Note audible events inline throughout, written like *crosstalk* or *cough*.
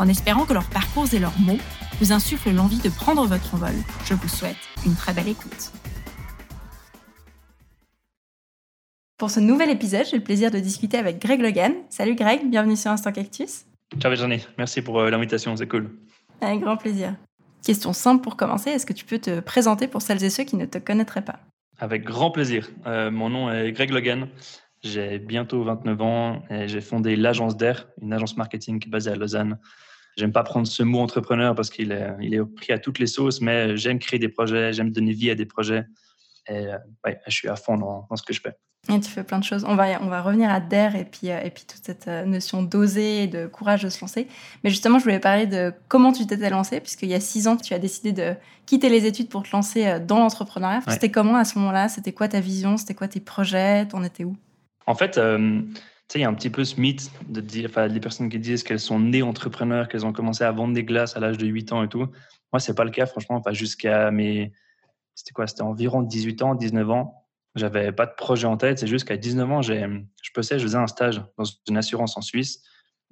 En espérant que leurs parcours et leurs mots vous insuffle l'envie de prendre votre envol. Je vous souhaite une très belle écoute. Pour ce nouvel épisode, j'ai le plaisir de discuter avec Greg Logan. Salut Greg, bienvenue sur Instant Cactus. Ciao Virginie, merci pour euh, l'invitation, c'est cool. Avec grand plaisir. Question simple pour commencer, est-ce que tu peux te présenter pour celles et ceux qui ne te connaîtraient pas? Avec grand plaisir. Euh, mon nom est Greg Logan, j'ai bientôt 29 ans et j'ai fondé l'agence d'Air, une agence marketing basée à Lausanne J'aime pas prendre ce mot entrepreneur parce qu'il est, il est pris à toutes les sauces, mais j'aime créer des projets, j'aime donner vie à des projets. Et euh, je suis à fond dans, ce que je fais. Et tu fais plein de choses. On va, on va revenir à DER et puis, euh, et puis toute cette euh, notion d'oser et de courage de se lancer. Mais justement, je voulais parler de comment tu t'étais lancé, puisqu'il y a six ans, tu as décidé de quitter les études pour te lancer dans l'entrepreneuriat. C'était comment à ce moment-là? C'était quoi ta vision? C'était quoi tes projets? T'en étais où? En fait, sais, il y a un petit peu ce mythe de dire, enfin, les personnes qui disent qu'elles sont nées entrepreneurs, qu'elles ont commencé à vendre des glaces à l'âge de 8 ans et tout. Moi, c'est pas le cas, franchement. Enfin, jusqu'à mes, c'était quoi? C'était environ 18 ans, 19 ans. J'avais pas de projet en tête. C'est juste qu'à 19 ans, j'ai, je passais, je faisais un stage dans une assurance en Suisse.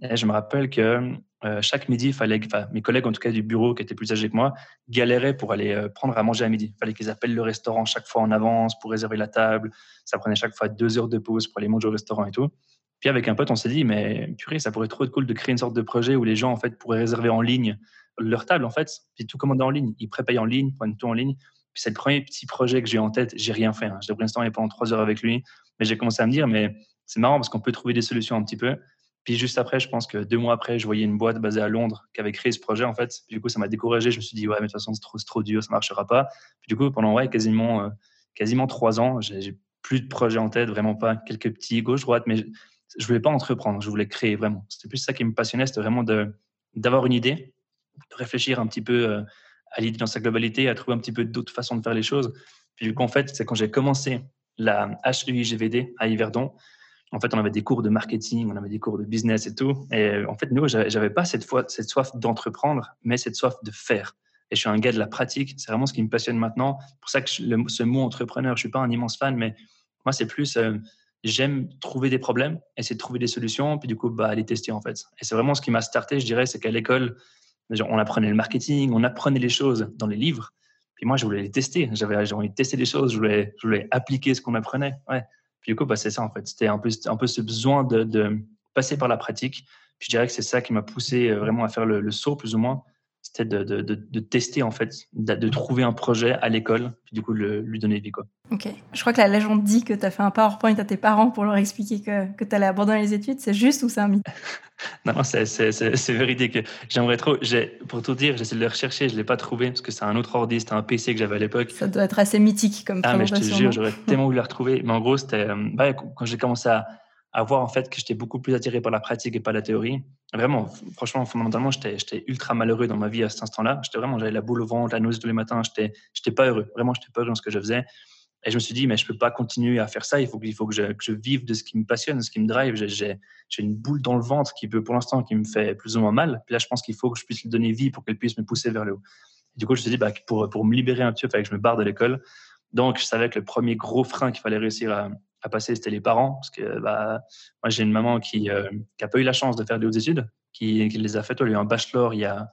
Et je me rappelle que euh, chaque midi, fallait, enfin, mes collègues, en tout cas du bureau, qui étaient plus âgés que moi, galéraient pour aller euh, prendre à manger à midi. Il fallait qu'ils appellent le restaurant chaque fois en avance pour réserver la table. Ça prenait chaque fois deux heures de pause pour aller manger au restaurant et tout. Puis avec un pote, on s'est dit, mais purée, ça pourrait être trop cool de créer une sorte de projet où les gens en fait pourraient réserver en ligne leur table en fait, puis tout commander en ligne. Ils prépayent en ligne, prennent tout en ligne. Puis c'est le premier petit projet que j'ai en tête. J'ai rien fait. Hein. J'ai brainstormé pendant trois heures avec lui, mais j'ai commencé à me dire, mais c'est marrant parce qu'on peut trouver des solutions un petit peu. Puis juste après, je pense que deux mois après, je voyais une boîte basée à Londres qui avait créé ce projet en fait. Du coup, ça m'a découragé. Je me suis dit, ouais, mais de toute façon, c'est trop, dur, ça marchera pas. Puis du coup, pendant ouais, quasiment, euh, quasiment trois ans, j'ai plus de projets en tête, vraiment pas quelques petits gauche-droite, mais je voulais pas entreprendre, je voulais créer vraiment. C'était plus ça qui me passionnait, c'était vraiment d'avoir une idée, de réfléchir un petit peu euh, à l'idée dans sa globalité, à trouver un petit peu d'autres façons de faire les choses. Puis du coup, en fait, c'est quand j'ai commencé la HEIGVD à Yverdon, en fait, on avait des cours de marketing, on avait des cours de business et tout. Et en fait, nous, j'avais pas cette, fois, cette soif d'entreprendre, mais cette soif de faire. Et je suis un gars de la pratique. C'est vraiment ce qui me passionne maintenant. C'est pour ça que ce mot entrepreneur, je suis pas un immense fan, mais moi, c'est plus euh, j'aime trouver des problèmes, essayer de trouver des solutions, puis du coup, bah, les tester en fait. Et c'est vraiment ce qui m'a starté, je dirais, c'est qu'à l'école, on apprenait le marketing, on apprenait les choses dans les livres. Puis moi, je voulais les tester. J'avais envie de tester des choses, je voulais, je voulais appliquer ce qu'on apprenait. Ouais. Puis du coup, bah, c'est ça en fait. C'était un peu, un peu ce besoin de, passer par la pratique. Puis je dirais que c'est ça qui m'a poussé euh, vraiment à faire le saut, plus ou moins, c'était de, de, de, tester en fait, de, trouver un projet à l'école, puis du coup le, lui donner vie quoi. Ok, je crois que la légende dit que tu as fait un PowerPoint à tes parents pour leur expliquer que, que tu allais abandonner les études, c'est juste ou c'est un mythe? *laughs* Non, c'est véridique. J'aimerais trop, pour tout dire, j'essaie de le rechercher, je ne l'ai pas trouvé parce que c'est un autre ordi, c'était un PC que j'avais à l'époque. Ça doit être assez mythique comme Ah, mais je te jure, j'aurais tellement voulu la retrouver. Mais en gros, c'était euh, bah, quand j'ai commencé à à voir en fait que j'étais beaucoup plus attiré par la pratique et pas la théorie. Vraiment, franchement, fondamentalement, j'étais ultra malheureux dans ma vie à cet instant-là. J'étais vraiment, j'avais la boule au ventre, la nausée tous les matins. J'étais, j'étais pas heureux. Vraiment, j'étais pas heureux dans ce que je faisais. Et je me suis dit, mais je peux pas continuer à faire ça. Il faut, il faut que, je, que je vive de ce qui me passionne, de ce qui me drive. J'ai, une boule dans le ventre qui peut, pour l'instant, qui me fait plus ou moins mal. Puis là, je pense qu'il faut que je puisse lui donner vie pour qu'elle puisse me pousser vers le haut. du coup, je me suis dit, bah, pour, pour me libérer un petit peu, il fallait que je me barre de l'école. Donc, je savais que le premier gros frein qu'il fallait réussir à, à passer, c'était les parents. Parce que bah, moi, j'ai une maman qui n'a euh, pas eu la chance de faire des hautes études, qui, les a faites. Elle a eu un bachelor il y a,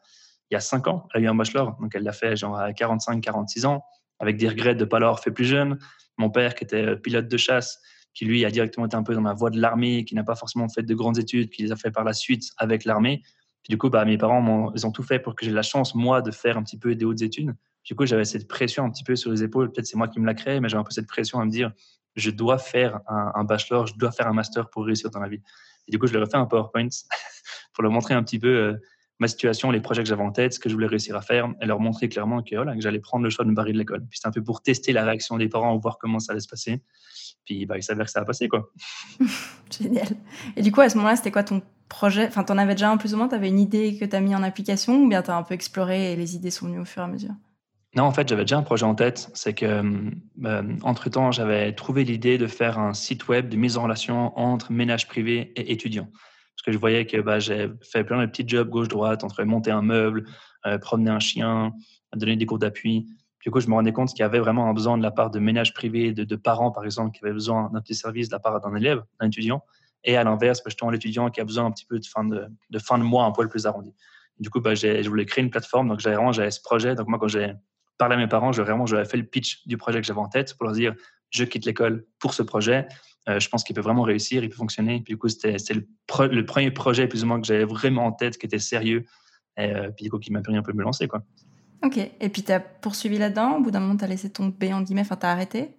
il y a 5 ans. Elle a eu un bachelor, donc elle l'a fait genre à 45, 46 ans, avec des regrets de ne pas l'avoir fait plus jeune. Mon père, qui était euh, pilote de chasse, qui lui a directement été un peu dans la voie de l'armée, qui n'a pas forcément fait de grandes études, qui les a fait par la suite avec l'armée. Puis du coup, bah, mes parents, ils ont tout fait pour que j'ai la chance, moi, de faire un petit peu des hautes études. Du coup, j'avais cette pression un petit peu sur les épaules. Peut-être c'est moi qui me la créé, mais j'avais un peu cette pression à me dire, je dois faire un, bachelor, je dois faire un master pour réussir dans la vie. Et du coup, je leur ai fait un PowerPoint *laughs* pour leur montrer un petit peu euh, ma situation, les projets que j'avais en tête, ce que je voulais réussir à faire, et leur montrer clairement que, j'allais prendre le choix de me barrer de l'école. Puis c'était un peu pour tester la réaction des parents, voir comment ça allait se passer. Puis bah, il s'avère que ça a passé, quoi. *laughs* Génial. Et du coup, à ce moment-là, c'était quoi ton projet? Enfin, tu en avais déjà un plus ou moins? Tu avais une idée que tu as mis en application ou bien tu as un peu exploré et les idées sont venues au fur et à mesure? Non, en fait, j'avais déjà un projet en tête. C'est que, euh, entre-temps, j'avais trouvé l'idée de faire un site web de mise en relation entre ménage privé et étudiants. Parce que je voyais que bah, j'ai fait plein de petits jobs gauche-droite, entre monter un meuble, euh, promener un chien, donner des cours d'appui. Du coup, je me rendais compte qu'il y avait vraiment un besoin de la part de ménages privés, de, parents, par exemple, qui avaient besoin d'un petit service de la part d'un élève, d'un étudiant. Et à l'inverse, bah, justement, l'étudiant qui a besoin un petit peu de fin de, fin de mois un poil plus arrondi. Du coup, bah, je voulais créer une plateforme. Donc, j'avais vraiment ce projet. Donc, moi, quand j'ai parler à mes parents, je, vraiment, j'avais fait le pitch du projet que j'avais en tête pour leur dire je quitte l'école pour ce projet. Euh, je pense qu'il peut vraiment réussir, il peut fonctionner. Puis du coup, c'était le, le, premier projet plus ou moins que j'avais vraiment en tête, qui était sérieux, et euh, puis du coup, qui m'a permis un peu de me lancer. Quoi. Ok, et puis tu as poursuivi là-dedans? Au bout d'un moment, tu as laissé tomber en guillemets, enfin, tu as arrêté?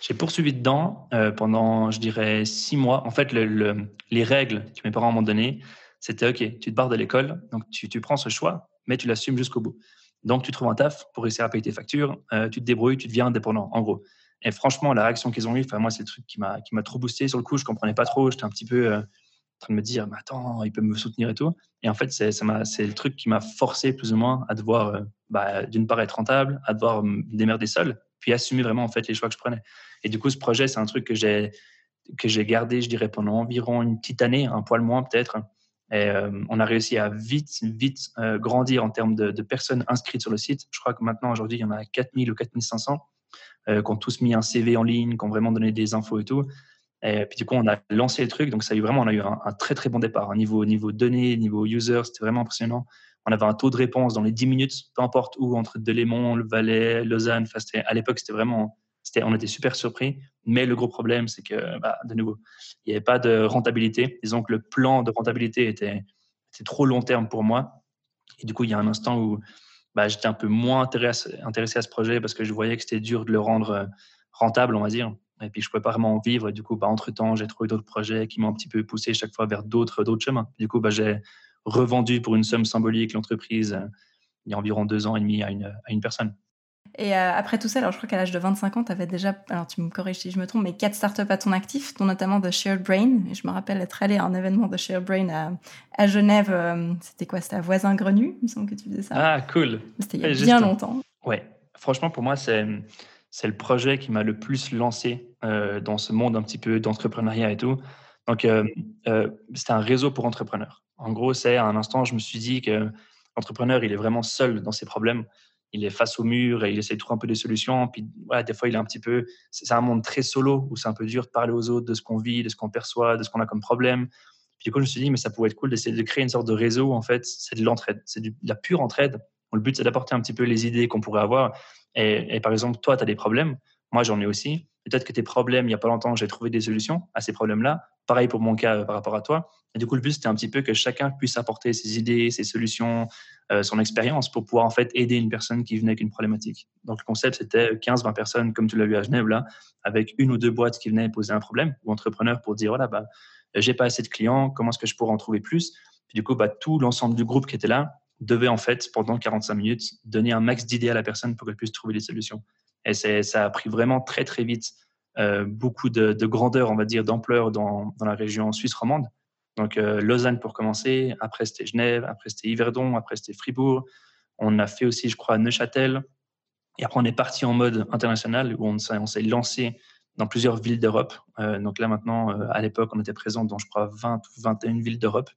J'ai poursuivi dedans euh, pendant, je dirais, six mois. En fait, le, les règles que mes parents m'ont données, c'était OK, tu te barres de l'école, donc tu, tu prends ce choix, mais tu l'assumes jusqu'au bout. Donc, tu trouves un taf pour réussir à payer tes factures, euh, tu te débrouilles, tu deviens indépendant, en gros. Et franchement, la réaction qu'ils ont eue, moi, c'est le truc qui m'a, trop boosté. Sur le coup, je comprenais pas trop. J'étais un petit peu euh, en train de me dire, mais attends, il peut me soutenir et tout. Et en fait, c'est, le truc qui m'a forcé plus ou moins à devoir, euh, bah, d'une part, être rentable, à devoir me démerder seul, puis assumer vraiment en fait les choix que je prenais. Et du coup, ce projet, c'est un truc que j'ai, que j'ai gardé, je dirais, pendant environ une petite année, un poil moins peut-être. Et euh, on a réussi à vite, vite euh, grandir en termes de, personnes inscrites sur le site. Je crois que maintenant, aujourd'hui, il y en a 4000 ou 4500 euh, qui ont tous mis un CV en ligne, qui ont vraiment donné des infos et tout. Et puis du coup, on a lancé le truc. Donc ça a eu vraiment, on a eu un, très très bon départ. Niveau niveau données, niveau user, c'était vraiment impressionnant. On avait un taux de réponse dans les 10 minutes, peu importe où, entre Delémont, le Valais, Lausanne. À l'époque, c'était vraiment on était super surpris. Mais le gros problème, c'est que, bah, de nouveau, il n'y avait pas de rentabilité. Disons que le plan de rentabilité était, trop long terme pour moi. Et du coup, il y a un instant où bah, j'étais un peu moins intéressé, à ce projet parce que je voyais que c'était dur de le rendre euh, rentable, on va dire. Et puis, je ne pouvais pas vraiment en vivre. Et du coup, bah, entre-temps, j'ai trouvé d'autres projets qui m'ont un petit peu poussé chaque fois vers d'autres, chemins. Du coup, j'ai revendu pour une somme symbolique l'entreprise euh, il y a environ deux ans et demi à une personne. Et euh, après tout ça, alors je crois qu'à l'âge de 25 ans, tu avais déjà, alors tu me corriges si je me trompe, mais quatre startups à ton actif, dont notamment The Shared Brain. Et je me rappelle être allé à un événement de Shared Brain à, à Genève. Euh, c'était quoi? C'était à Voisin Grenu, il me semble que tu faisais ça. Ah, cool. C'était il y a bien longtemps. Ouais, franchement, pour moi, c'est, c'est le projet qui m'a le plus lancé euh, dans ce monde un petit peu d'entrepreneuriat et tout. Donc, c'était un réseau pour entrepreneurs. En gros, c'est à un instant, je me suis dit que l'entrepreneur, il est vraiment seul dans ses problèmes il est face au mur et il essaie de trouver un peu des solutions. Puis des fois, il est un petit peu. C'est un monde très solo où c'est un peu dur de parler aux autres de ce qu'on vit, de ce qu'on perçoit, de ce qu'on a comme problème. Puis du coup, je me suis dit, mais ça pourrait être cool d'essayer de créer une sorte de réseau. En fait, c'est de l'entraide, c'est de la pure entraide. Le but, c'est d'apporter un petit peu les idées qu'on pourrait avoir. Et, et, par exemple, toi, tu as des problèmes. Moi, j'en ai aussi. Peut-être que tes problèmes, il n'y a pas longtemps, j'ai trouvé des solutions à ces problèmes-là. Pareil pour mon cas euh, par rapport à toi. Et du coup, le but, c'était un petit peu que chacun puisse apporter ses idées, ses solutions, euh, son expérience pour pouvoir en fait aider une personne qui venait avec une problématique. Donc, le concept, c'était 15-20 personnes, comme tu l'as vu à Genève, là, avec une ou deux boîtes qui venaient poser un problème ou entrepreneurs pour dire, voilà, bah, j'ai pas assez de clients, comment est-ce que je pourrais en trouver plus? Du coup, bah, tout l'ensemble du groupe qui était là devait en fait, pendant 45 minutes, donner un max d'idées à la personne pour qu'elle puisse trouver des solutions. Et ça a pris vraiment très, très vite euh, beaucoup de, grandeur, on va dire, d'ampleur dans, la région suisse romande. Donc euh, Lausanne pour commencer, après c'était Genève, après c'était Yverdon, après c'était Fribourg. On a fait aussi, je crois, Neuchâtel. Et après, on est parti en mode international où on, on s'est lancé dans plusieurs villes d'Europe. Euh, donc là, maintenant, à l'époque, on était présent dans, je crois, 20 ou 21 villes d'Europe.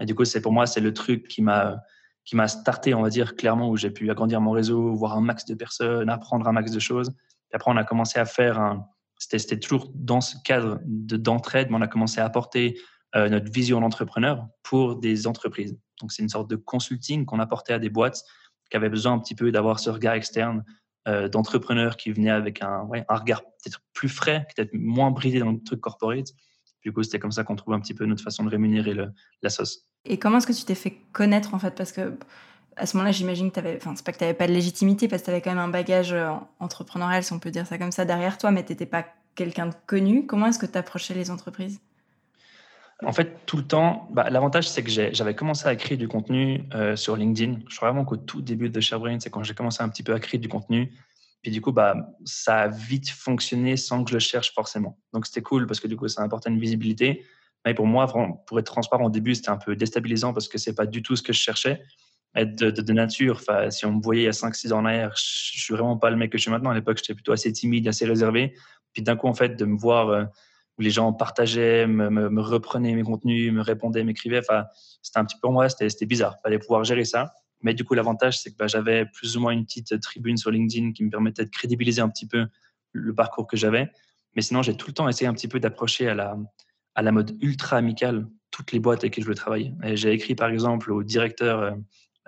Et du coup, c'est pour moi, c'est le truc qui m'a qui m'a starté, on va dire, clairement, où j'ai pu agrandir mon réseau, voir un max de personnes, apprendre un max de choses. Et après, on a commencé à faire un, c'était toujours dans ce cadre d'entraide, mais on a commencé à apporter euh, notre vision d'entrepreneur pour des entreprises. Donc, c'est une sorte de consulting qu'on apportait à des boîtes qui avaient besoin un petit peu d'avoir ce regard externe euh, d'entrepreneurs qui venaient avec un, regard peut-être plus frais, peut-être moins bridé dans le truc corporate. Du coup, c'était comme ça qu'on trouvait un petit peu notre façon de rémunérer la sauce. Et comment est-ce que tu t'es fait connaître en fait? Parce que à ce moment-là, j'imagine que tu avais, enfin, c'est pas que tu n'avais pas de légitimité parce que tu avais quand même un bagage euh, entrepreneurial, si on peut dire ça comme ça, derrière toi, mais tu n'étais pas quelqu'un de connu. Comment est-ce que tu approchais les entreprises? En fait, tout le temps, bah, l'avantage, c'est que j'avais commencé à créer du contenu euh, sur LinkedIn. Je crois vraiment qu'au tout début de ShareBrain, c'est quand j'ai commencé un petit peu à créer du contenu. Puis du coup, bah, ça a vite fonctionné sans que je le cherche forcément. Donc c'était cool parce que du coup, ça apportait une visibilité. Mais pour moi, pour être transparent au début, c'était un peu déstabilisant parce que c'est pas du tout ce que je cherchais. Être de, nature, si on me voyait il y a 5-6 ans en arrière, je suis vraiment pas le mec que je suis maintenant. À l'époque, j'étais plutôt assez timide, assez réservé. Puis d'un coup, en fait, de me voir euh, où les gens partageaient, me, me, reprenaient mes contenus, me répondaient, m'écrivaient, c'était un petit peu moi, c'était bizarre. Fallait pouvoir gérer ça. Mais du coup, l'avantage, c'est que bah, j'avais plus ou moins une petite tribune sur LinkedIn qui me permettait de crédibiliser un petit peu le parcours que j'avais. Mais sinon, j'ai tout le temps essayé un petit peu d'approcher à la, à la mode ultra amicale toutes les boîtes avec qui je voulais travailler. J'ai écrit par exemple au directeur euh,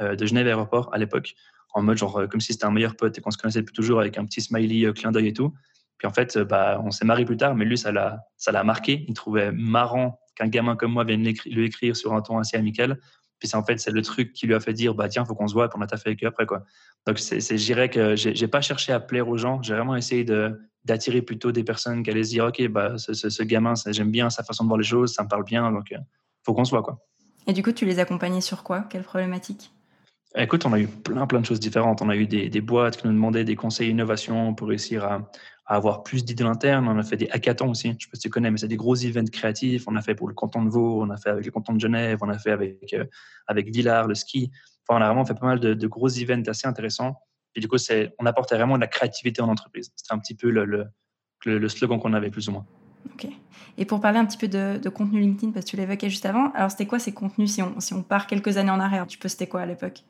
euh, de Genève Aéroport à l'époque, en mode genre euh, comme si c'était un meilleur pote et qu'on se connaissait depuis toujours avec un petit smiley clin d'œil et tout. Puis en fait, bah, on s'est marié plus tard, mais lui, ça l'a, ça l'a marqué. Il trouvait marrant qu'un gamin comme moi vienne lui écrire sur un ton assez amical. Puis c'est en fait, c'est le truc qui lui a fait dire, bah tiens, faut qu'on se voit, puis on a taffé avec eux après quoi. Donc c'est, je dirais que j'ai, j'ai pas cherché à plaire aux gens, j'ai vraiment essayé de, d'attirer plutôt des personnes qui allaient se dire, ok, bah ce, ce, gamin, j'aime bien sa façon de voir les choses, ça me parle bien, donc euh, faut qu'on se voit quoi. Et du coup, tu les accompagnais sur quoi? Quelle problématique? Écoute, on a eu plein plein de choses différentes. On a eu des, des boîtes qui nous demandaient des conseils innovation pour réussir à, à avoir plus d'idées internes. On a fait des hackathons aussi. Je ne sais pas si tu connais, mais c'est des gros events créatifs. On a fait pour le canton de Vaud, on a fait avec le canton de Genève, on a fait avec, euh, avec Villars, le ski. Enfin, on a vraiment fait pas mal de, de gros events assez intéressants. Et du coup, c'est, on apportait vraiment de la créativité en entreprise. C'était un petit peu le, le, slogan qu'on avait plus ou moins. Ok. Et pour parler un petit peu de, de contenu LinkedIn, parce que tu l'évoquais juste avant, alors c'était quoi ces contenus si on, si on part quelques années en arrière? Tu c'était quoi à l'époque?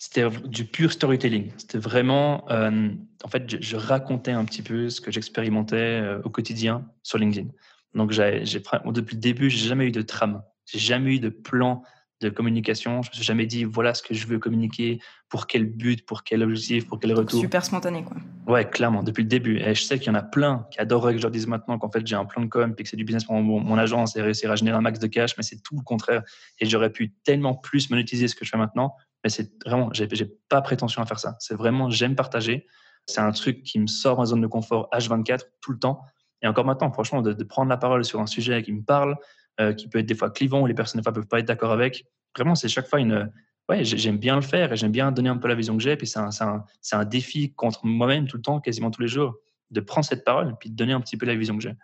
C'était du pur storytelling. C'était vraiment, euh, en fait, je, racontais un petit peu ce que j'expérimentais euh, au quotidien sur LinkedIn. Donc, j'ai, depuis le début, j'ai jamais eu de trame. J'ai jamais eu de plan de communication. Je me suis jamais dit, voilà ce que je veux communiquer, pour quel but, pour quel objectif, pour quel retour. Super spontané, quoi. Ouais, clairement, depuis le début. Et je sais qu'il y en a plein qui adoreraient que je leur dise maintenant qu'en fait, j'ai un plan de com, puis que c'est du business pour mon, mon, agence et réussir à générer un max de cash, mais c'est tout le contraire. Et j'aurais pu tellement plus monétiser ce que je fais maintenant mais c'est vraiment, j'ai, pas prétention à faire ça. C'est vraiment, j'aime partager. C'est un truc qui me sort de ma zone de confort H24 tout le temps. Et encore maintenant, franchement, de, prendre la parole sur un sujet qui me parle, euh, qui peut être des fois clivant, où les personnes ne peuvent pas être d'accord avec. Vraiment, c'est chaque fois une. Ouais, j'aime bien le faire et j'aime bien donner un peu la vision que j'ai. Puis c'est un, un, un défi contre moi-même tout le temps, quasiment tous les jours, de prendre cette parole puis de donner un petit peu la vision que j'ai.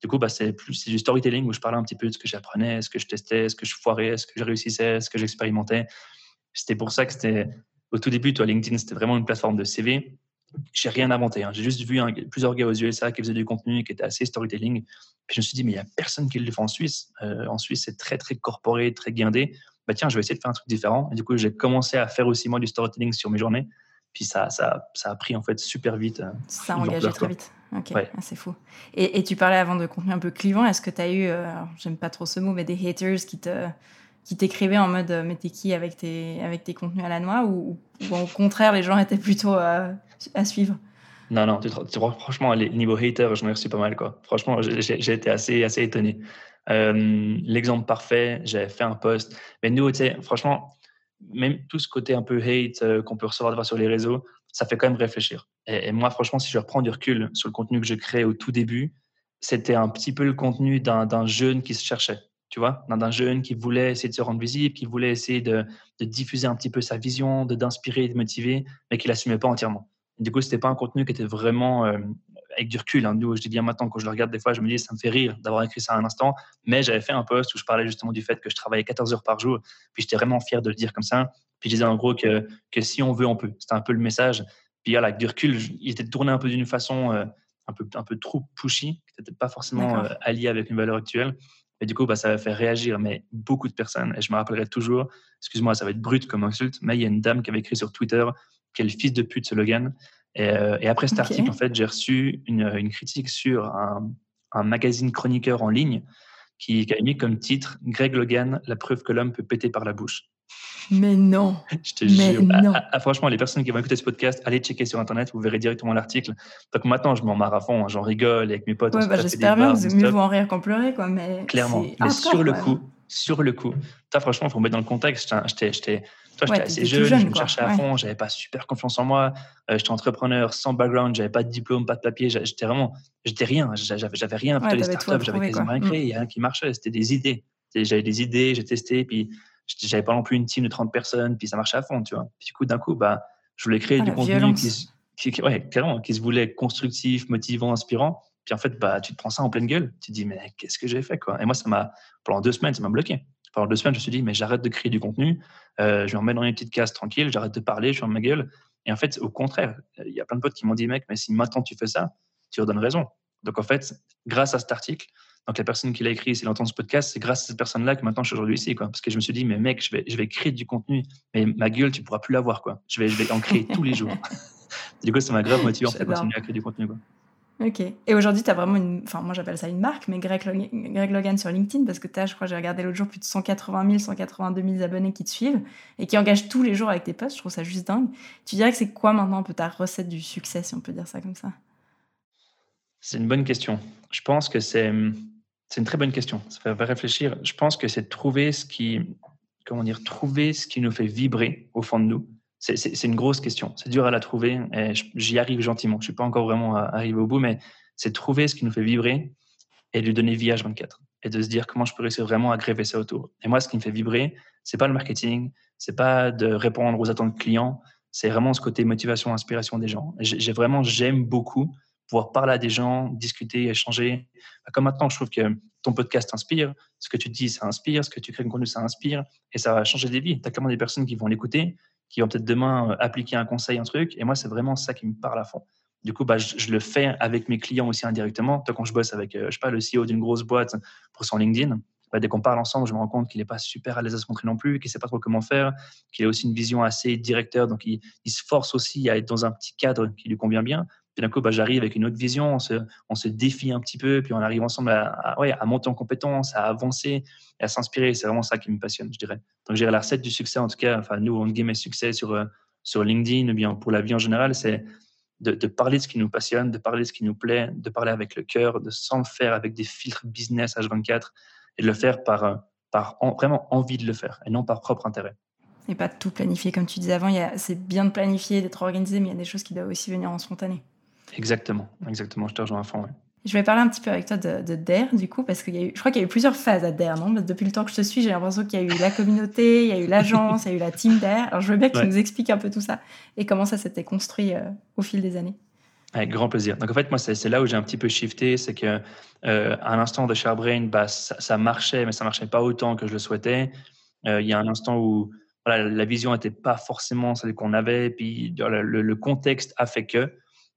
Du coup, bah, c'est plus du storytelling où je parlais un petit peu de ce que j'apprenais, ce que je testais, ce que je foirais, ce que je réussissais, ce que j'expérimentais. C'était pour ça que c'était au tout début, toi, LinkedIn, c'était vraiment une plateforme de CV. J'ai rien inventé. Hein. J'ai juste vu plusieurs gars aux USA qui faisaient du contenu qui était assez storytelling. Puis je me suis dit, mais il n'y a personne qui le fait en Suisse. Euh, en Suisse, c'est très, très corporé, très guindé. Bah tiens, je vais essayer de faire un truc différent. Et du coup, j'ai commencé à faire aussi moi du storytelling sur mes journées. Puis ça, ça, ça a pris en fait super vite. Euh, ça a engagé très vite. Ok, ah, c'est fou. Et, et, tu parlais avant de contenu un peu clivant. Est-ce que tu as eu, euh, j'aime pas trop ce mot, mais des haters qui te, qui t'écrivaient en mode euh, mais t'es qui avec tes, avec tes contenus à la noix ou, au contraire les gens étaient plutôt euh, à suivre? Non, non, tu, franchement, les niveau hater, j'en ai reçu pas mal. Quoi. Franchement, j'ai été assez, assez étonné. Euh, l'exemple parfait, j'avais fait un post. Mais nous, franchement, même tout ce côté un peu hate qu'on peut recevoir sur les réseaux, ça fait quand même réfléchir. Et, et, moi, franchement, si je reprends du recul sur le contenu que je crée au tout début, c'était un petit peu le contenu d'un jeune qui se cherchait tu vois, d'un jeune qui voulait essayer de se rendre visible, qui voulait essayer de, diffuser un petit peu sa vision, de d'inspirer, de motiver, mais qui l'assumait pas entièrement. du coup, c'était pas un contenu qui était vraiment euh, avec du recul. Hein. je dis bien maintenant, quand je le regarde des fois, je me dis, ça me fait rire d'avoir écrit ça à un instant. Mais j'avais fait un post où je parlais justement du fait que je travaillais 14 heures par jour. Puis j'étais vraiment fier de le dire comme ça. Puis je disais en gros que, que si on veut, on peut. C'était un peu le message. Puis voilà, avec du recul, il était tourné un peu d'une façon euh, un, peu, un peu trop pushy, qui n'était pas forcément euh, allié avec une valeur actuelle. Et du coup, bah, ça va faire réagir mais beaucoup de personnes. Et je me rappellerai toujours, excuse-moi, ça va être brut comme insulte, mais il y a une dame qui avait écrit sur Twitter quel fils de pute ce Logan. Et, euh, et après cet article, en fait, j'ai reçu une, une, critique sur un, un, magazine chroniqueur en ligne qui, qui a mis comme titre Greg Logan, la preuve que l'homme peut péter par la bouche. Mais non. *laughs* Je te jure. Non. Ah, ah, franchement, les personnes qui vont écouter ce podcast, allez checker sur Internet, vous verrez directement l'article. Donc maintenant, je m'en marre à fond, hein, j'en rigole avec mes potes. Ouais, bah, J'espère bien, vous mieux vous en rire qu'en pleurer. Quoi, mais Clairement. Mais sur le coup, sur le coup, toi, franchement, il faut me mettre dans le contexte. J'étais. Toi, j'étais assez jeune, je me cherchais à fond, j'avais pas super confiance en moi, euh, j'étais entrepreneur sans background, j'avais pas de diplôme, pas de papier, j'étais vraiment, j'étais rien, j'avais rien, plutôt les startups, j'avais quasiment rien créé, il y a rien qui marchait, c'était des idées. J'avais des idées, j'ai testé, puis j'avais pas non plus une team de 30 personnes, puis ça marchait à fond, tu vois. Puis du coup, d'un coup, bah, je voulais créer ah, du contenu qui, qui, ouais, qui se voulait constructif, motivant, inspirant. Puis en fait, bah, tu te prends ça en pleine gueule. Tu te dis, mais qu'est-ce que j'ai fait quoi? Et moi, ça m'a, pendant deux semaines, ça m'a bloqué. Pendant deux semaines, je me suis dit, mais j'arrête de créer du contenu, euh, je vais en mettre dans une petite case tranquille, j'arrête de parler, je ferme ma gueule. Et en fait, au contraire, il y a plein de potes qui m'ont dit, mec, mais si maintenant tu fais ça, tu leur donnes raison. Donc en fait, grâce à cet article, donc la personne qui l'a écrit, s'il entend ce podcast, c'est grâce à cette personne-là que maintenant je suis aujourd'hui ici, quoi. Parce que je me suis dit, mais mec, je vais, je vais créer du contenu, mais ma gueule, tu pourras plus la voir, quoi. Je vais, je vais en créer *laughs* tous les jours. *laughs* du coup, ça m'a grave motivé en fait, continuer à créer du contenu, quoi. Ok. Et aujourd'hui, tu as vraiment une. Enfin, moi, j'appelle ça une marque, mais Greg, Logan, sur LinkedIn, parce que tu as, je crois, j'ai regardé l'autre jour, plus de 180 000, 182 000 abonnés qui te suivent et qui engagent tous les jours avec tes posts. Je trouve ça juste dingue. Tu dirais que c'est quoi maintenant un peu ta recette du succès, si on peut dire ça comme ça? C'est une bonne question. Je pense que c'est. C'est une très bonne question. Ça fait réfléchir. Je pense que c'est trouver ce qui. Comment dire Trouver ce qui nous fait vibrer au fond de nous c'est une grosse question. C'est dur à la trouver j'y arrive gentiment. Je ne suis pas encore vraiment arrivé au bout, mais c'est trouver ce qui nous fait vibrer et lui donner vie 24 et de se dire comment je peux réussir vraiment à gréver ça autour. Et moi, ce qui me fait vibrer, c'est pas le marketing, c'est pas de répondre aux attentes clients, c'est vraiment ce côté motivation, inspiration des gens. J'ai vraiment, j'aime beaucoup pouvoir parler à des gens, discuter, échanger. Comme maintenant, je trouve que ton podcast inspire, ce que tu dis, ça inspire, ce que tu crées comme contenu, ça inspire, et ça va changer des vies. Tu as clairement des personnes qui vont l'écouter, qui vont peut-être demain euh, appliquer un conseil, un truc. Et moi, c'est vraiment ça qui me parle à fond. Du coup, bah, je, le fais avec mes clients aussi indirectement. Toi, quand je bosse avec, euh, je sais pas, le CEO d'une grosse boîte pour son LinkedIn, bah, dès qu'on parle ensemble, je me rends compte qu'il n'est pas super à l'aise à se montrer non plus, qu'il ne sait pas trop comment faire, qu'il a aussi une vision assez directeur. Donc, il, se force aussi à être dans un petit cadre qui lui convient bien. Puis d'un coup, bah, j'arrive avec une autre vision, on se, défie un petit peu, puis on arrive ensemble à, monter en compétence, à avancer à s'inspirer. C'est vraiment ça qui me passionne, je dirais. Donc, j'ai la recette du succès, en tout cas, enfin, nous, on game succès sur, euh, sur LinkedIn, ou bien pour la vie en général, c'est de, de, parler de ce qui nous passionne, de parler de ce qui nous plaît, de parler avec le cœur, de s'en faire avec des filtres business H24 et de le faire par, euh, par vraiment envie de le faire et non par propre intérêt. Et pas tout planifier, comme tu disais avant, c'est bien de planifier, d'être organisé, mais il y a des choses qui doivent aussi venir en spontané. Exactement, exactement, je te rejoins à fond. Je vais parler un petit peu avec toi de, de DARE, du coup, parce qu'il y a eu, je crois qu'il y a eu plusieurs phases à DARE, non? Depuis le temps que je te suis, j'ai l'impression qu'il y a eu la communauté, il y a eu l'agence, il y a eu la team DARE. Alors, je veux bien que tu nous expliques un peu tout ça et comment ça s'était construit euh, au fil des années. Avec grand plaisir. Donc, en fait, moi, c'est là où j'ai un petit peu shifté, c'est que euh, à l'instant de ShareBrain, bah, ça, marchait, mais ça marchait pas autant que je le souhaitais. Euh, il y a un instant où voilà, la vision n'était pas forcément celle qu'on avait, puis le, le, contexte a fait que.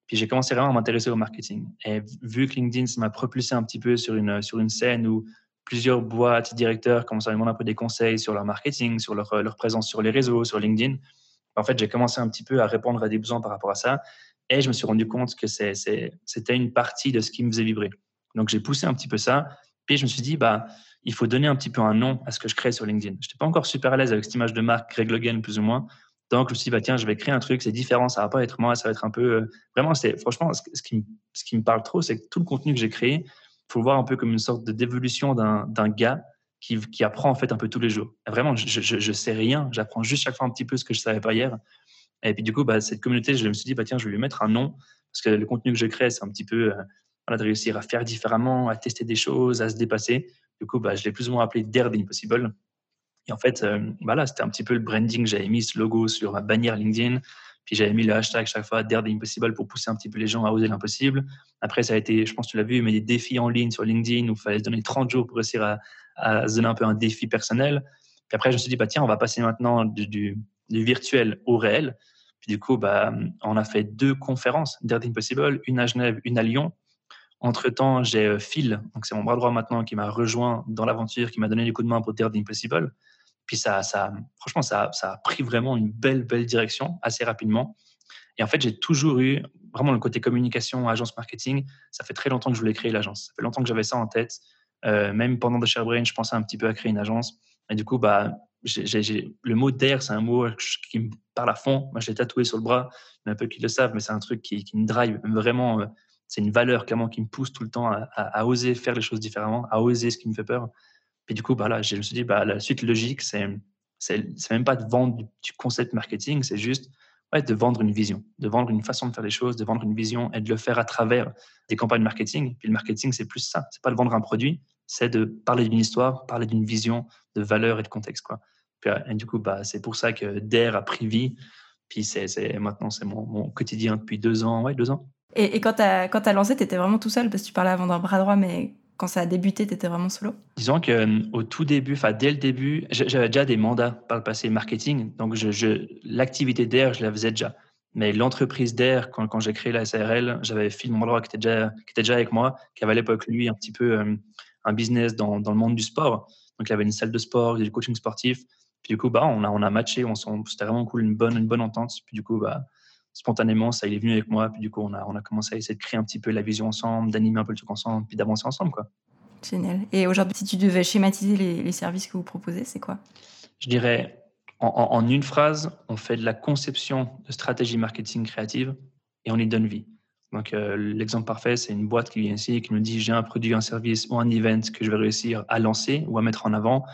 Puis j'ai commencé vraiment à m'intéresser au marketing. Et vu que LinkedIn, ça m'a propulsé un petit peu sur une, sur une scène où plusieurs boîtes, directeurs commençaient à me demander un peu des conseils sur leur marketing, sur leur, leur présence sur les réseaux, sur LinkedIn. En fait, j'ai commencé un petit peu à répondre à des besoins par rapport à ça. Et je me suis rendu compte que c'était une partie de ce qui me faisait vibrer. Donc j'ai poussé un petit peu ça. Puis je me suis dit, bah, il faut donner un petit peu un nom à ce que je crée sur LinkedIn. Je n'étais pas encore super à l'aise avec cette image de marque, Greg Logan, plus ou moins. Donc, je me suis dit, bah, tiens, je vais créer un truc, c'est différent, ça va pas être moi, ça va être un peu. Euh, vraiment, c'est franchement, ce, qui, ce qui me parle trop, c'est que tout le contenu que j'ai créé, il faut le voir un peu comme une sorte de d'évolution d'un gars qui, qui, apprend en fait un peu tous les jours. vraiment, je, je, sais rien, j'apprends juste chaque fois un petit peu ce que je savais pas hier. Et puis, du coup, bah, cette communauté, je me suis dit, bah, tiens, je vais lui mettre un nom, parce que le contenu que je crée, c'est un petit peu euh, voilà, de réussir à faire différemment, à tester des choses, à se dépasser. Du coup, bah, je l'ai plus ou moins appelé Dare Impossible. Et en fait, euh, voilà, c'était un petit peu le branding. J'avais mis ce logo sur ma bannière LinkedIn. Puis j'avais mis le hashtag chaque fois Dare the Impossible pour pousser un petit peu les gens à oser l'impossible. Après, ça a été, je pense que tu l'as vu, mais des défis en ligne sur LinkedIn où il fallait se donner 30 jours pour réussir à, à, se donner un peu un défi personnel. Puis après, je me suis dit, bah, tiens, on va passer maintenant du, du, du virtuel au réel. Puis du coup, bah, on a fait deux conférences, Dare the Impossible, une à Genève, une à Lyon. Entre-temps, j'ai euh, Phil, donc c'est mon bras droit maintenant, qui m'a rejoint dans l'aventure, qui m'a donné les coups de main pour Dare the Impossible. Puis ça, franchement, ça, a pris vraiment une belle, belle direction assez rapidement. Et en fait, j'ai toujours eu vraiment le côté communication, agence marketing. Ça fait très longtemps que je voulais créer l'agence. Ça fait longtemps que j'avais ça en tête. Euh, même pendant The ShareBrain, je pensais un petit peu à créer une agence. Et du coup, bah, le mot d'air, c'est un mot qui me parle à fond. Moi, je l'ai tatoué sur le bras. Il y en a peu qui le savent, mais c'est un truc qui, me drive vraiment. Euh, c'est une valeur clairement qui me pousse tout le temps à, oser faire les choses différemment, à oser ce qui me fait peur. Et du coup, bah je me suis dit, bah, la suite logique, c'est, c'est, même pas de vendre du concept marketing, c'est juste ouais, de vendre une vision, de vendre une façon de faire les choses, de vendre une vision et de le faire à travers des campagnes marketing. Puis le marketing, c'est plus ça. C'est pas de vendre un produit, c'est de parler d'une histoire, parler d'une vision, de valeur et de contexte. Quoi. Euh, et du coup, bah, c'est pour ça que DARE a pris vie. Puis c'est, maintenant, c'est mon, quotidien depuis deux ans. Ouais, deux ans. Et, quand tu as, lancé, tu étais vraiment tout seul parce que tu parlais avant d'un bras droit, mais quand ça a débuté, tu étais vraiment solo? Disons qu'au euh, tout début, enfin dès le début, j'avais déjà des mandats par le passé marketing, donc l'activité d'air, je la faisais déjà. Mais l'entreprise d'air, quand, j'ai créé la SARL, j'avais Phil Mondroit qui était, déjà, qui était déjà avec moi, qui avait à l'époque, lui, un petit peu euh, un business dans, dans, le monde du sport. Donc, il avait une salle de sport, du coaching sportif. Puis du coup, bah, on, a, on a matché, on, c'était vraiment cool, une bonne, une bonne entente. Puis du coup, bah, spontanément, ça, il est venu avec moi. Puis du coup, on a, on a commencé à essayer de créer un petit peu la vision ensemble, d'animer un peu le truc ensemble, puis d'avancer ensemble. Quoi. Génial. Et aujourd'hui, si tu devais schématiser les, les services que vous proposez, c'est quoi? Je dirais, en, en, une phrase, on fait de la conception de stratégie marketing créative et on y donne vie. Donc, euh, l'exemple parfait, c'est une boîte qui vient ici, qui nous dit j'ai un produit, un service ou un event que je vais réussir à lancer ou à mettre en avant.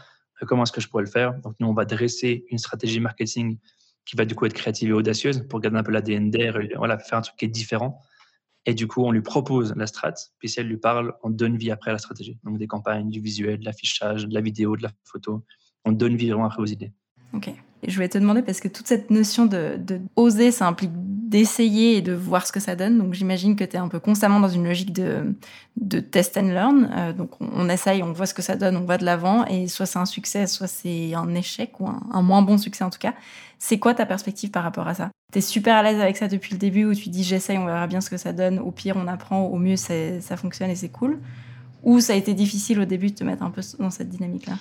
Euh, comment est-ce que je pourrais le faire? Donc, nous, on va dresser une stratégie marketing qui va du coup être créative et audacieuse pour garder un peu l'ADN d'air, voilà, faire un truc qui est différent. Et du coup, on lui propose la strat, puis si elle lui parle, on donne vie après à la stratégie. Donc des campagnes, du visuel, de l'affichage, de la vidéo, de la photo. On donne vie vraiment après aux idées. Ok. Je voulais te demander, parce que toute cette notion de, oser, ça implique d'essayer et de voir ce que ça donne. Donc j'imagine que tu es un peu constamment dans une logique de, test and learn. Euh, donc on, essaye, on voit ce que ça donne, on va de l'avant, et soit c'est un succès, soit c'est un échec ou un, moins bon succès en tout cas. C'est quoi ta perspective par rapport à ça? Tu es super à l'aise avec ça depuis le début, où tu dis j'essaye, on verra bien ce que ça donne, au pire on apprend, au mieux ça fonctionne et c'est cool Ou ça a été difficile au début de te mettre un peu dans cette dynamique-là?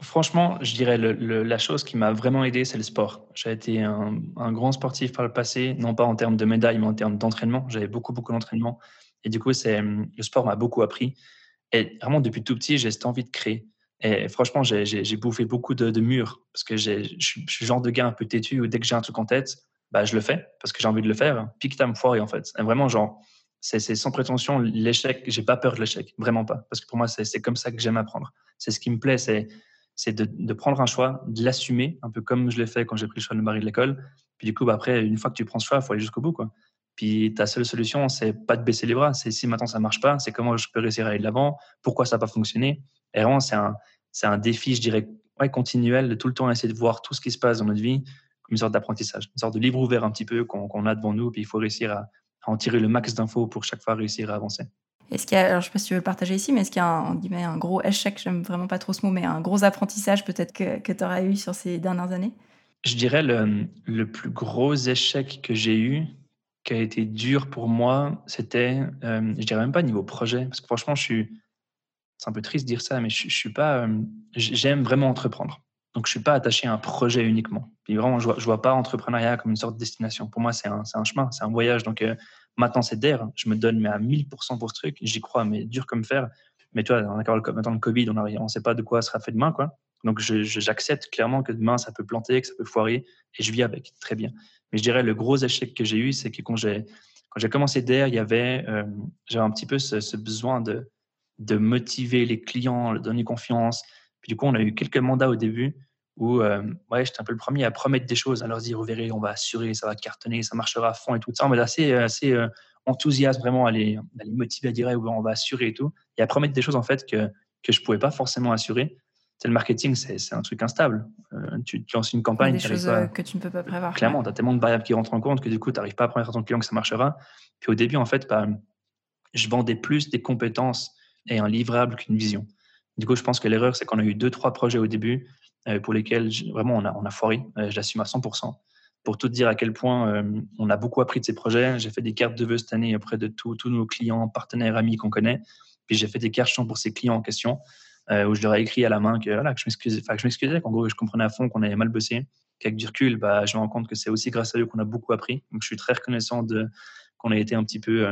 Franchement, je dirais le, la chose qui m'a vraiment aidé, c'est le sport. J'ai été un, grand sportif par le passé, non pas en termes de médailles, mais en termes d'entraînement. J'avais beaucoup, beaucoup d'entraînement. Et du coup, c'est, le sport m'a beaucoup appris. Et vraiment, depuis tout petit, j'ai cette envie de créer. Et franchement, j'ai, bouffé beaucoup de, murs parce que je suis le genre de gars un peu têtu où dès que j'ai un truc en tête, bah, je le fais parce que j'ai envie de le faire. Puis que me en fait. Et vraiment, genre, c'est, sans prétention, l'échec, j'ai pas peur de l'échec. Vraiment pas. Parce que pour moi, c'est comme ça que j'aime apprendre. C'est ce qui me plaît. C'est c'est de, prendre un choix, de l'assumer, un peu comme je l'ai fait quand j'ai pris le choix de me marier de l'école. Puis du coup, bah, après, une fois que tu prends ce choix, il faut aller jusqu'au bout. Quoi. Puis ta seule solution, c'est pas de baisser les bras. C'est si maintenant ça marche pas, c'est comment je peux réussir à aller de l'avant, pourquoi ça n'a pas fonctionné. Et vraiment, c'est un, c'est un défi, je dirais, continuel, de tout le temps essayer de voir tout ce qui se passe dans notre vie comme une sorte d'apprentissage, une sorte de livre ouvert un petit peu qu'on, a devant nous. Puis il faut réussir à en tirer le max d'infos pour chaque fois réussir à avancer. Est-ce qu'il y a, alors je sais pas si tu veux le partager ici, mais est-ce qu'il y a un, un gros échec, j'aime vraiment pas trop ce mot, mais un gros apprentissage peut-être que, que tu auras eu sur ces dernières années? Je dirais le, le plus gros échec que j'ai eu, qui a été dur pour moi, c'était, euh, je dirais même pas niveau projet, parce que franchement, je suis, c'est un peu triste de dire ça, mais je, je suis pas, euh, j'aime vraiment entreprendre. Donc, je suis pas attaché à un projet uniquement. Puis vraiment, je vois, vois pas entrepreneuriat comme une sorte de destination. Pour moi, c'est un, un, chemin, c'est un voyage. Donc, euh, Maintenant, c'est d'air. Je me donne mais à 1000% pour ce truc. J'y crois, mais dur comme fer. Mais tu vois, on maintenant le Covid, on ne sait pas de quoi sera fait demain. Quoi. Donc, j'accepte clairement que demain, ça peut planter, que ça peut foirer, et je vis avec. Très bien. Mais je dirais, le gros échec que j'ai eu, c'est que quand j'ai quand j'ai commencé d'air, il y avait, euh, j'avais un petit peu ce, besoin de, de motiver les clients, leur donner confiance. Puis du coup, on a eu quelques mandats au début où euh, ouais, j'étais un peu le premier à promettre des choses, à leur dire, vous verrez, on va assurer, ça va cartonner, ça marchera à fond et tout ça. On va assez, assez euh, enthousiaste vraiment à les, à les, motiver à dire, on va assurer et tout. Et à promettre des choses en fait que, que je ne pouvais pas forcément assurer. C'est le marketing, c'est un truc instable. Euh, tu, lances une campagne. Des choses que tu ne peux pas prévoir. Clairement, tu as tellement de variables qui rentrent en compte que du coup, tu n'arrives pas à promettre à ton client que ça marchera. Puis au début, en fait, bah, je vendais plus des compétences et un livrable qu'une vision. Du coup, je pense que l'erreur, c'est qu'on a eu deux, trois projets au début euh, pour lesquels vraiment on a, foiré. Euh, j'assume à 100%. Pour tout dire à quel point euh, on a beaucoup appris de ces projets. J'ai fait des cartes de vœux cette année auprès de tous nos clients, partenaires, amis qu'on connaît. Puis j'ai fait des cartes pour ces clients en question où je leur ai écrit à la main que, voilà, je m'excusais, que je qu'en gros je comprenais à fond qu'on avait mal bossé, qu'avec du recul, bah, je me rends compte que c'est aussi grâce à eux qu'on a beaucoup appris. Donc je suis très reconnaissant de qu'on ait été un petit peu,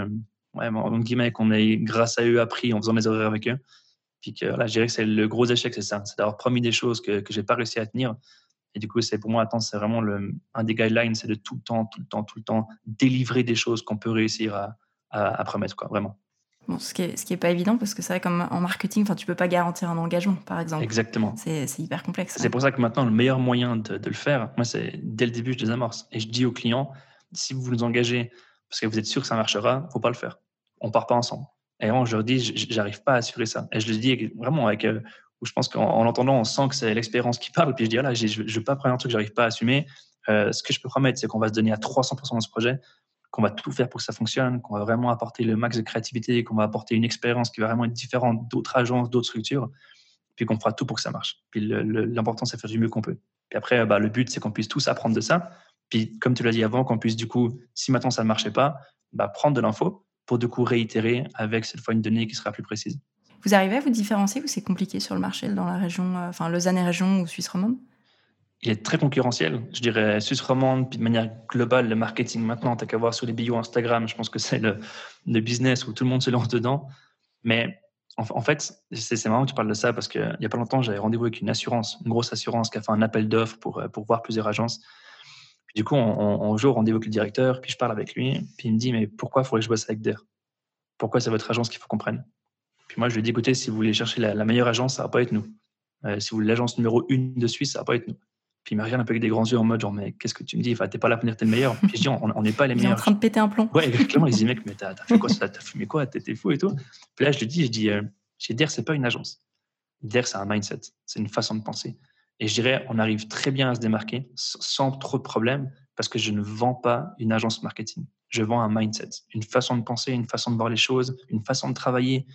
ouais, en guillemets, qu'on ait grâce à eux appris en faisant mes erreurs avec eux. Puis que, je dirais que c'est le gros échec, c'est ça, c'est d'avoir promis des choses que je n'ai pas réussi à tenir. Et du coup, c'est pour moi, attends, c'est vraiment le, un des guidelines, c'est de tout le temps, tout le temps, tout le temps délivrer des choses qu'on peut réussir à, à, promettre, quoi, vraiment. Bon, ce qui est, ce qui est pas évident parce que c'est vrai comme en marketing, enfin, tu peux pas garantir un engagement, par exemple. Exactement. C'est hyper complexe. C'est pour ça que maintenant, le meilleur moyen de, de le faire, moi, c'est dès le début, je désamorce et je dis aux clients, si vous nous engagez parce que vous êtes sûr que ça marchera, faut pas le faire. On part pas ensemble. Et vraiment, dis, j'arrive pas à assurer ça. Et je le dis vraiment avec, euh, où je pense qu'en l'entendant, on sent que c'est l'expérience qui parle. Puis je dis, voilà, je ne veux pas prendre un truc que j'arrive pas à assumer. Euh, ce que je peux promettre, c'est qu'on va se donner à 300% dans ce projet, qu'on va tout faire pour que ça fonctionne, qu'on va vraiment apporter le max de créativité, qu'on va apporter une expérience qui va vraiment être différente d'autres agences, d'autres structures, puis qu'on fera tout pour que ça marche. Puis l'important, c'est faire du mieux qu'on peut. Puis après, bah, le but, c'est qu'on puisse tous apprendre de ça. Puis, comme tu l'as dit avant, qu'on puisse du coup, si maintenant ça ne marchait pas, bah, prendre de l'info pour du coup réitérer avec cette fois une donnée qui sera plus précise. Vous arrivez à vous différencier ou c'est compliqué sur le marché dans la région, euh, enfin Lausanne et région ou Suisse romande? Il est très concurrentiel. Je dirais Suisse romande, puis de manière globale, le marketing maintenant, t'as qu'à voir sur les bio Instagram, je pense que c'est le, le, business où tout le monde se lance dedans. Mais en, fait, c'est marrant que tu parles de ça parce qu'il n'y a pas longtemps, j'avais rendez-vous avec une assurance, une grosse assurance qui a fait un appel d'offres pour, pour voir plusieurs agences. Du coup, on, on joue au rendez-vous avec le directeur, puis je parle avec lui, puis il me dit Mais pourquoi il faudrait que je bosse avec DER? Pourquoi c'est votre agence qu'il faut qu'on prenne? Puis moi, je lui dis Écoutez, si vous voulez chercher la, meilleure agence, ça va pas être nous. Euh, si vous voulez l'agence numéro une de Suisse, ça va pas être nous. Puis il m'a regardé un peu avec des grands yeux en mode genre, mais qu'est-ce que tu me dis? Enfin, t'es pas là pour dire t'es le meilleur. *laughs* Puis je dis, on n'est pas les meilleurs. Il est en train de péter un plomb. Ouais, exactement. Il dit, mec, *laughs* mais t'as fait quoi T'as fumé quoi? T'étais fou et tout. Puis là, je lui dis, je dis, euh, DER, c'est pas une agence. DER, c'est un mindset. C'est une façon de penser. Et je dirais, on arrive très bien à se démarquer sans trop de problèmes parce que je ne vends pas une agence marketing. Je vends un mindset, une façon de penser, une façon de voir les choses, une façon de travailler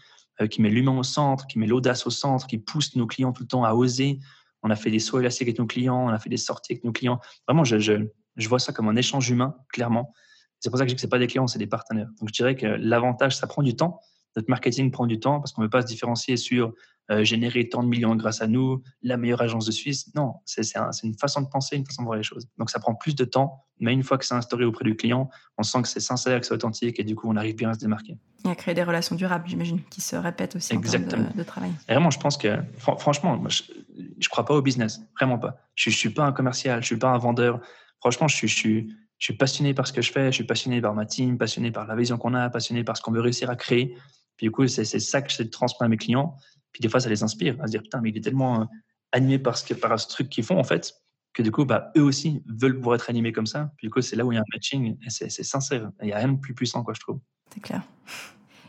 euh, qui met l'humain au centre, qui met l'audace au centre, qui pousse nos clients tout le temps à oser, on a fait des sauts élastiques avec nos clients, on a fait des sorties avec nos clients. Vraiment, je, je, vois ça comme un échange humain, clairement. C'est pour ça que je dis que ce pas des clients, c'est des partenaires. Donc, je dirais que l'avantage, ça prend du temps. Notre marketing prend du temps parce qu'on ne veut pas se différencier sur euh, générer tant de millions grâce à nous, la meilleure agence de Suisse. Non, c'est une façon de penser, une façon de voir les choses. Donc, ça prend plus de temps, mais une fois que c'est instauré auprès du client, on sent que c'est sincère, que c'est authentique et du coup, on arrive bien à se démarquer. Et à créer des relations durables, j'imagine, qui se répètent aussi Exactement. en termes de, travail. vraiment, je pense que, franchement, je ne crois pas au business, vraiment pas. Je ne suis pas un commercial, je ne suis pas un vendeur. Franchement, je suis, je suis, je suis passionné par ce que je fais, je suis passionné par ma team, passionné par la vision qu'on a, passionné par ce qu'on veut réussir à créer. Puis du coup, c'est ça que j'essaie de transmettre à mes clients. Puis des fois, ça les inspire à se dire putain, mais il est tellement euh, animé par ce, par ce truc qu'ils font en fait, que du coup, bah, eux aussi veulent pouvoir être animés comme ça. Puis du coup, c'est là où il y a un matching et c'est sincère. Il n'y a rien de plus puissant, quoi, je trouve. C'est clair.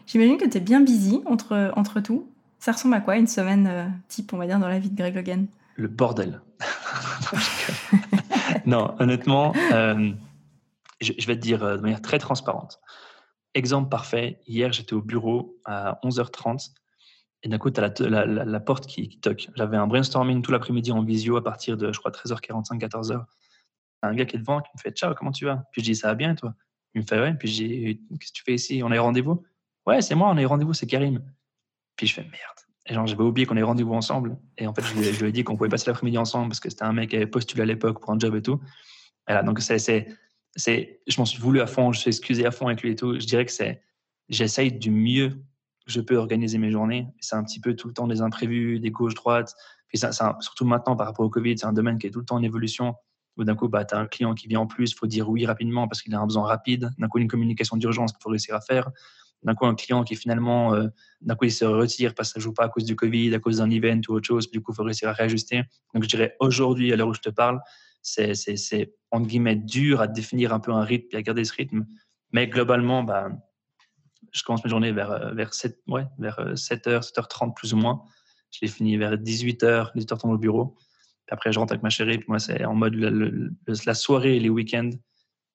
J'imagine que tu es bien busy entre, entre tout. Ça ressemble à quoi une semaine euh, type, on va dire, dans la vie de Greg Logan? Le bordel. *laughs* non, honnêtement, euh, je, je, vais te dire de manière très transparente. Exemple parfait, hier j'étais au bureau à 11h30 et d'un coup, tu as la, porte qui, toque. J'avais un brainstorming tout l'après-midi en visio à partir de, je crois, 13h45, 14h. Un gars qui est devant qui me fait Ciao, comment tu vas? Puis je dis Ça va bien, toi? Il me fait Ouais. Puis je dis Qu'est-ce que tu fais ici? On a eu rendez-vous? Ouais, c'est moi, on a eu rendez-vous, c'est Karim. Puis je fais Merde. Et genre, j'avais oublié qu'on ait rendez-vous ensemble. Et en fait, je lui, ai dit qu'on pouvait passer l'après-midi ensemble parce que c'était un mec qui avait postulé à l'époque pour un job et tout. Voilà, donc c'est, je m'en suis voulu à fond, je suis excusé à fond avec lui et tout. Je dirais que c'est, j'essaye du mieux je peux organiser mes journées. C'est un petit peu tout le temps des imprévus, des gauches-droites. Puis ça, surtout maintenant par rapport au Covid, c'est un domaine qui est tout le temps en évolution. D'un coup, bah, tu as un client qui vient en plus, il faut dire oui rapidement parce qu'il a un besoin rapide. D'un coup, une communication d'urgence qu'il faut réussir à faire. D'un coup, un client qui finalement, euh, d'un coup, il se retire parce que ça ne joue pas à cause du Covid, à cause d'un event ou autre chose. Du coup, il faut réussir à réajuster. Donc, je dirais aujourd'hui, à l'heure où je te parle, c'est, entre guillemets dur à définir un peu un rythme et à garder ce rythme. Mais globalement, bah, je commence mes journées vers, euh, vers, 7, ouais, vers 7h, euh, 7h30 plus ou moins. Je l'ai fini vers 18h, 18h tombe au bureau. Puis après, je rentre avec ma chérie. Puis moi, c'est en mode la soirée et les week-ends,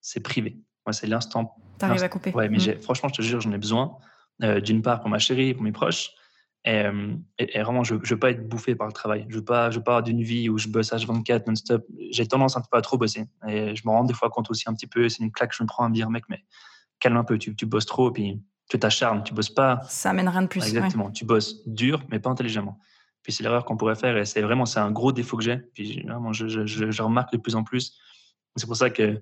c'est privé. Moi, c'est l'instant. T'arrives à couper. Ouais, mais mm. franchement, je te jure, j'en ai besoin. Euh, d'une part, pour ma chérie, pour mes proches. Et, et, vraiment, je ne veux pas être bouffé par le travail. Je ne veux pas, je veux pas d'une vie où je bosse H24 non-stop. J'ai tendance un peu à trop bosser. Et je me rends des fois compte aussi un petit peu. C'est une claque que je me prends à me dire, mec, mais calme un peu, tu, tu bosses trop. Puis tu t'acharnes, tu bosses pas. Ça amène rien de plus. Exactement. Tu bosses dur, mais pas intelligemment. Puis c'est l'erreur qu'on pourrait faire et c'est vraiment c'est un gros défaut que j'ai. Puis vraiment, je, je, je, remarque de plus en plus. C'est pour ça que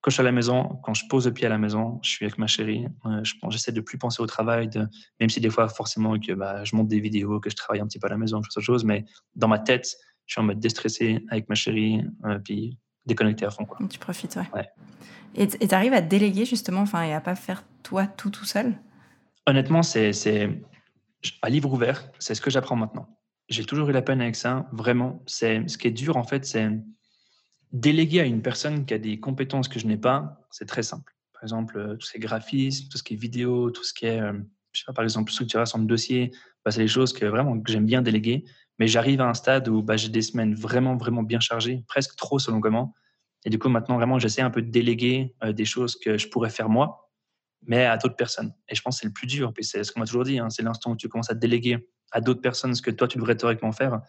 quand je suis à la maison, quand je pose le pied à la maison, je suis avec ma chérie. Euh, J'essaie de plus penser au travail, de, même si des fois forcément que bah, je monte des vidéos, que je travaille un petit peu à la maison, que je fais autre chose, mais dans ma tête, je suis en mode déstressé avec ma chérie, euh, puis déconnecté à fond. Quoi. Tu profites, ouais. ouais. Et tu arrives à déléguer justement, enfin, et à pas faire toi tout seul? Honnêtement, c'est à livre ouvert, c'est ce que j'apprends maintenant. J'ai toujours eu la peine avec ça, vraiment. C'est ce qui est dur en fait, c'est déléguer à une personne qui a des compétences que je n'ai pas. C'est très simple. Par exemple, euh, tout ce qui est graphisme, tout ce qui est vidéo, tout ce qui est, euh, je sais pas, par exemple, structuration de dossier, bah, c'est des choses que vraiment que j'aime bien déléguer. Mais j'arrive à un stade où bah, j'ai des semaines vraiment, vraiment bien chargées, presque trop selon comment. Et du coup, maintenant, vraiment, j'essaie un peu de déléguer euh, des choses que je pourrais faire moi, mais à d'autres personnes. Et je pense que c'est le plus dur. Puis c'est ce qu'on m'a toujours dit, hein, c'est l'instant où tu commences à déléguer à d'autres personnes ce que toi, tu devrais théoriquement faire,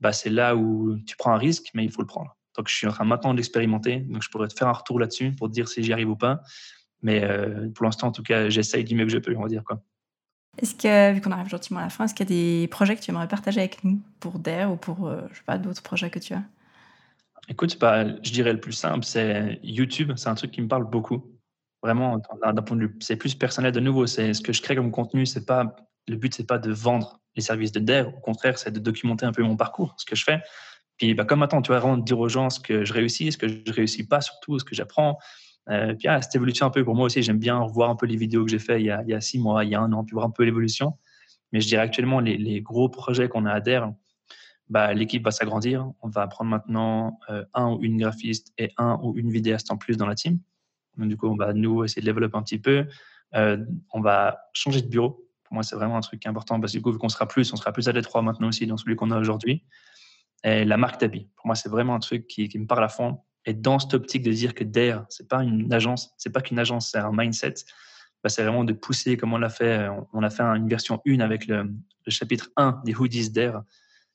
bah, c'est là où tu prends un risque, mais il faut le prendre. Donc, je suis en train maintenant de l'expérimenter. Donc, je pourrais te faire un retour là-dessus pour te dire si j'y arrive ou pas. Mais euh, pour l'instant, en tout cas, j'essaye du mieux que je peux, on va dire. quoi. Est-ce que, vu qu'on arrive gentiment à la fin, est-ce qu'il y a des projets que tu aimerais partager avec nous pour DARE ou pour, euh, je sais pas, d'autres projets que tu as? Écoute, bah, je dirais le plus simple, c'est YouTube. C'est un truc qui me parle beaucoup. Vraiment, d'un point de vue, c'est plus personnel de nouveau. C'est ce que je crée comme contenu. C'est pas le but, c'est pas de vendre les services de DARE. Au contraire, c'est de documenter un peu mon parcours, ce que je fais. Puis, bah, comme maintenant, tu vas vraiment dire aux gens ce que je réussis, ce que je réussis pas, surtout ce que j'apprends. Euh, puis, ah, cette évolution un peu, pour moi aussi, j'aime bien voir un peu les vidéos que j'ai fait il y, a, six mois, il y a un an, puis voir un peu l'évolution. Mais je dirais actuellement, les, gros projets qu'on a à DARE, bah, l'équipe va s'agrandir. On va prendre maintenant euh, un ou une graphiste et un ou une vidéaste en plus dans la team. Donc, du coup, on va nous essayer de développer un petit peu. Euh, on va changer de bureau. Pour moi, c'est vraiment un truc important parce que du coup, vu qu'on sera plus, on sera plus à l'étroit maintenant aussi dans celui qu'on a aujourd'hui. Et la marque d'habits, pour moi, c'est vraiment un truc qui, me parle à fond. Et dans cette optique de dire que Dare, c'est pas une agence, c'est pas qu'une agence, c'est un mindset. Bah, c'est vraiment de pousser comme on l'a fait. On a fait une version 1 avec le, chapitre 1 des hoodies Dare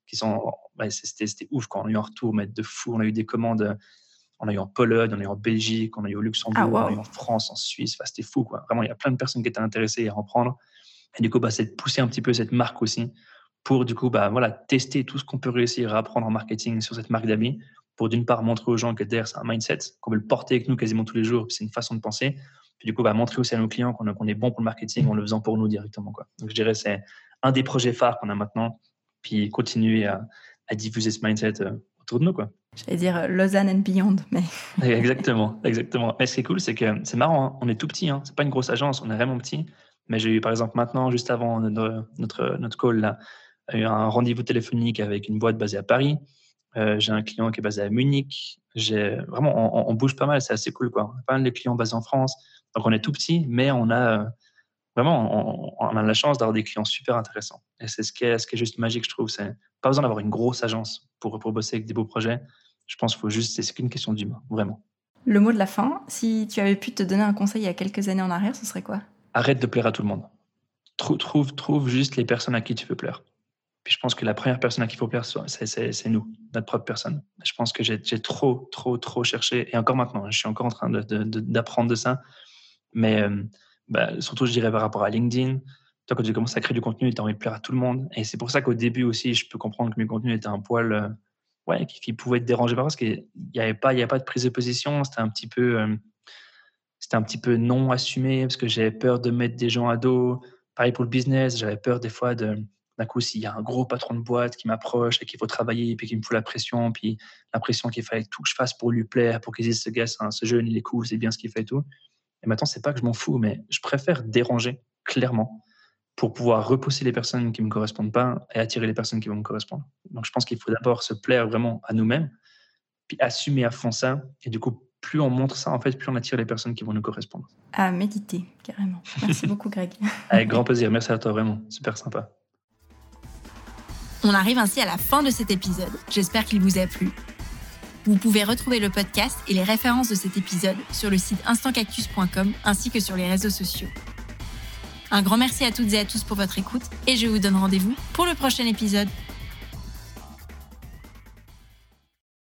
qui sont, c'était ouf quand on a eu un retour, mais de fou. On a eu des commandes, on a eu en Pologne, on a eu en Belgique, on a eu au Luxembourg, ah, on a eu en France, en Suisse. Enfin, c'était fou, quoi. Vraiment, il y a plein de personnes qui étaient intéressées à en prendre. Et du coup, bah, c'est de pousser un petit peu cette marque aussi pour, du coup, bah, voilà, tester tout ce qu'on peut réussir à apprendre en marketing sur cette marque d'amis pour, d'une part, montrer aux gens que derrière, c'est un mindset, qu'on veut le porter avec nous quasiment tous les jours, c'est une façon de penser. Puis, du coup, bah, montrer aussi à nos clients qu'on est bon pour le marketing en le faisant pour nous directement, quoi. Donc, je dirais, c'est un des projets phares qu'on a maintenant. Puis, continuer à, à diffuser ce mindset euh, autour de nous, quoi. J'allais dire euh, Lausanne and Beyond, mais. *laughs* exactement, exactement. Mais ce qui est cool, c'est que c'est marrant, hein. on est tout petit, hein. c'est pas une grosse agence, on est vraiment petit. Mais j'ai eu, par exemple, maintenant, juste avant notre, notre, notre call, là, eu un rendez-vous téléphonique avec une boîte basée à Paris. Euh, j'ai un client qui est basé à Munich. J'ai vraiment, on, bouge pas mal, c'est assez cool, quoi. On a pas mal de clients basés en France. Donc, on est tout petit, mais on a vraiment, on, a la chance d'avoir des clients super intéressants. Et c'est ce qui est, ce qui est juste magique, je trouve. C'est pas besoin d'avoir une grosse agence pour, pour bosser avec des beaux projets. Je pense qu'il faut juste, c'est qu'une question d'humain, vraiment. Le mot de la fin, si tu avais pu te donner un conseil il y a quelques années en arrière, ce serait quoi? Arrête de plaire à tout le monde. Trouve, trouve, trouve juste les personnes à qui tu veux plaire. Puis je pense que la première personne à qui il faut plaire, c'est nous, notre propre personne. Je pense que j'ai trop, trop, trop cherché, et encore maintenant, je suis encore en train d'apprendre de, de, ça. Mais euh, bah, surtout, je dirais par rapport à LinkedIn. Toi, quand tu commences à créer du contenu, tu as envie de plaire à tout le monde. Et c'est pour ça qu'au début aussi, je peux comprendre que mes contenus étaient un poil. Euh, ouais, qui, pouvaient être dérangés par parce qu'il n'y avait, pas, avait pas de prise de position. C'était un petit peu. Euh, un petit peu non assumé parce que j'avais peur de mettre des gens à dos. Pareil pour le business, j'avais peur des fois de, d'un coup, s'il y a un gros patron de boîte qui m'approche et qu'il faut travailler, puis qui me fout la pression, puis l'impression qu'il fallait tout que je fasse pour lui plaire, pour qu'il dise ce gars, ce jeune, il est cool, c'est bien ce qu'il fait et tout. Et maintenant, c'est pas que je m'en fous, mais je préfère déranger clairement pour pouvoir repousser les personnes qui me correspondent pas et attirer les personnes qui vont me correspondre. Donc, je pense qu'il faut d'abord se plaire vraiment à nous-mêmes, puis assumer à fond ça. Et du coup, plus on montre ça, en fait, plus on attire les personnes qui vont nous correspondre. À méditer, carrément. Merci beaucoup, Greg. *laughs* Avec grand plaisir. Merci à toi, vraiment. Super sympa. On arrive ainsi à la fin de cet épisode. J'espère qu'il vous a plu. Vous pouvez retrouver le podcast et les références de cet épisode sur le site instantcactus.com ainsi que sur les réseaux sociaux. Un grand merci à toutes et à tous pour votre écoute et je vous donne rendez-vous pour le prochain épisode.